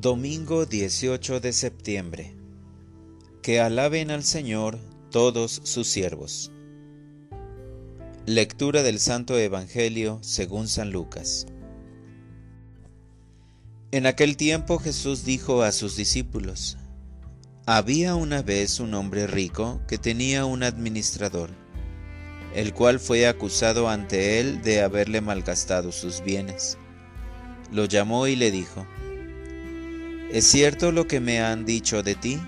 Domingo 18 de septiembre. Que alaben al Señor todos sus siervos. Lectura del Santo Evangelio según San Lucas. En aquel tiempo Jesús dijo a sus discípulos, Había una vez un hombre rico que tenía un administrador, el cual fue acusado ante él de haberle malgastado sus bienes. Lo llamó y le dijo, ¿Es cierto lo que me han dicho de ti?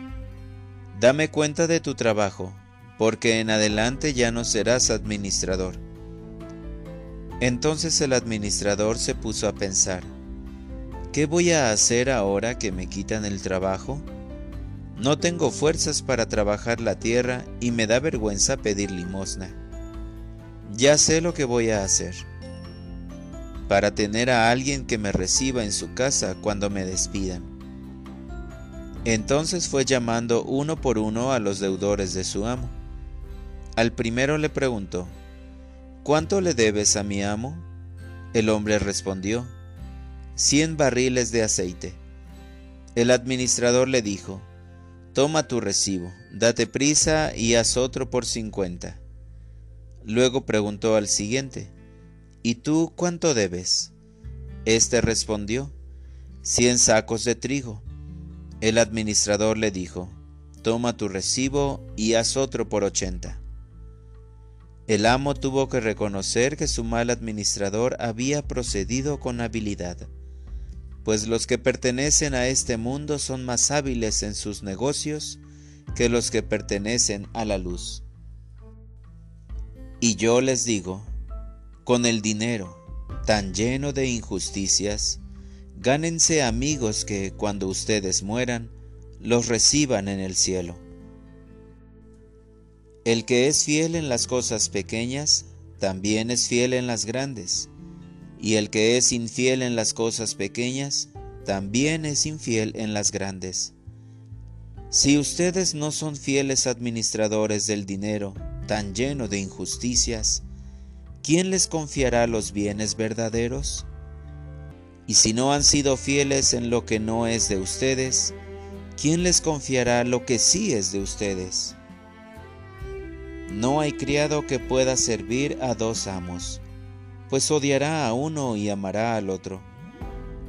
Dame cuenta de tu trabajo, porque en adelante ya no serás administrador. Entonces el administrador se puso a pensar, ¿qué voy a hacer ahora que me quitan el trabajo? No tengo fuerzas para trabajar la tierra y me da vergüenza pedir limosna. Ya sé lo que voy a hacer. Para tener a alguien que me reciba en su casa cuando me despidan. Entonces fue llamando uno por uno a los deudores de su amo. Al primero le preguntó, ¿Cuánto le debes a mi amo? El hombre respondió, cien barriles de aceite. El administrador le dijo, Toma tu recibo, date prisa y haz otro por cincuenta. Luego preguntó al siguiente, ¿Y tú cuánto debes? Este respondió, cien sacos de trigo. El administrador le dijo, Toma tu recibo y haz otro por ochenta. El amo tuvo que reconocer que su mal administrador había procedido con habilidad, pues los que pertenecen a este mundo son más hábiles en sus negocios que los que pertenecen a la luz. Y yo les digo, con el dinero tan lleno de injusticias, Gánense amigos que cuando ustedes mueran, los reciban en el cielo. El que es fiel en las cosas pequeñas, también es fiel en las grandes. Y el que es infiel en las cosas pequeñas, también es infiel en las grandes. Si ustedes no son fieles administradores del dinero tan lleno de injusticias, ¿quién les confiará los bienes verdaderos? Y si no han sido fieles en lo que no es de ustedes, ¿quién les confiará lo que sí es de ustedes? No hay criado que pueda servir a dos amos, pues odiará a uno y amará al otro,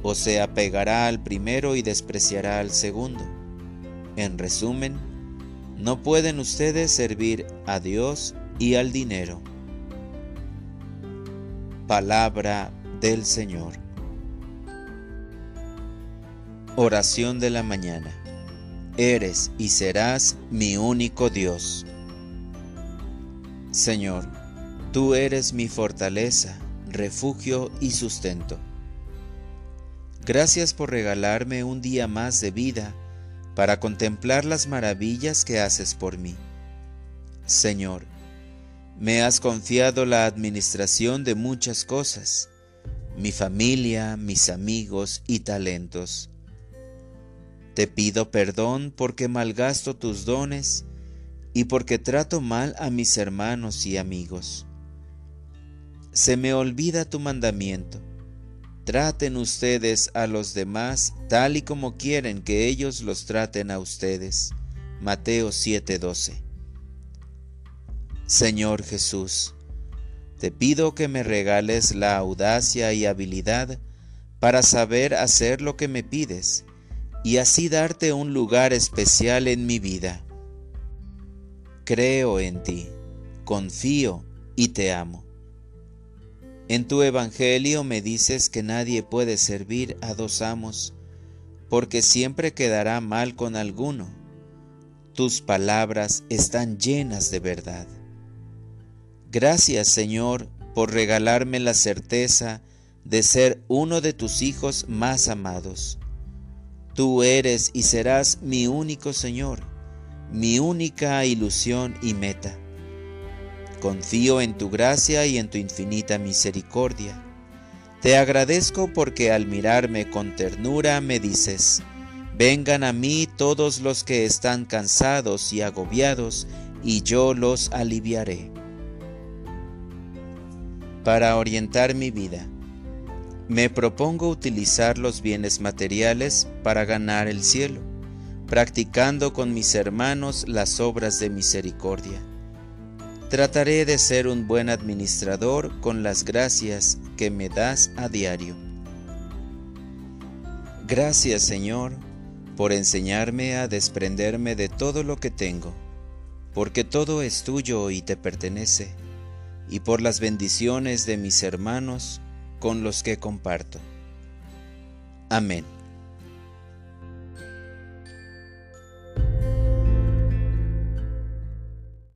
o se apegará al primero y despreciará al segundo. En resumen, no pueden ustedes servir a Dios y al dinero. Palabra del Señor. Oración de la mañana. Eres y serás mi único Dios. Señor, tú eres mi fortaleza, refugio y sustento. Gracias por regalarme un día más de vida para contemplar las maravillas que haces por mí. Señor, me has confiado la administración de muchas cosas, mi familia, mis amigos y talentos te pido perdón porque malgasto tus dones y porque trato mal a mis hermanos y amigos. Se me olvida tu mandamiento. Traten ustedes a los demás tal y como quieren que ellos los traten a ustedes. Mateo 7:12. Señor Jesús, te pido que me regales la audacia y habilidad para saber hacer lo que me pides y así darte un lugar especial en mi vida. Creo en ti, confío y te amo. En tu Evangelio me dices que nadie puede servir a dos amos, porque siempre quedará mal con alguno. Tus palabras están llenas de verdad. Gracias Señor por regalarme la certeza de ser uno de tus hijos más amados Tú eres y serás mi único Señor, mi única ilusión y meta. Confío en tu gracia y en tu infinita misericordia. Te agradezco porque al mirarme con ternura me dices, vengan a mí todos los que están cansados y agobiados, y yo los aliviaré. Para orientar mi vida Me propongo utilizar los bienes materiales para ganar el cielo, practicando con mis hermanos las obras de misericordia. Trataré de ser un buen administrador con las gracias que me das a diario. Gracias Señor por enseñarme a desprenderme de todo lo que tengo, porque todo es tuyo y te pertenece, y por las bendiciones de mis hermanos con los que comparto. Amén.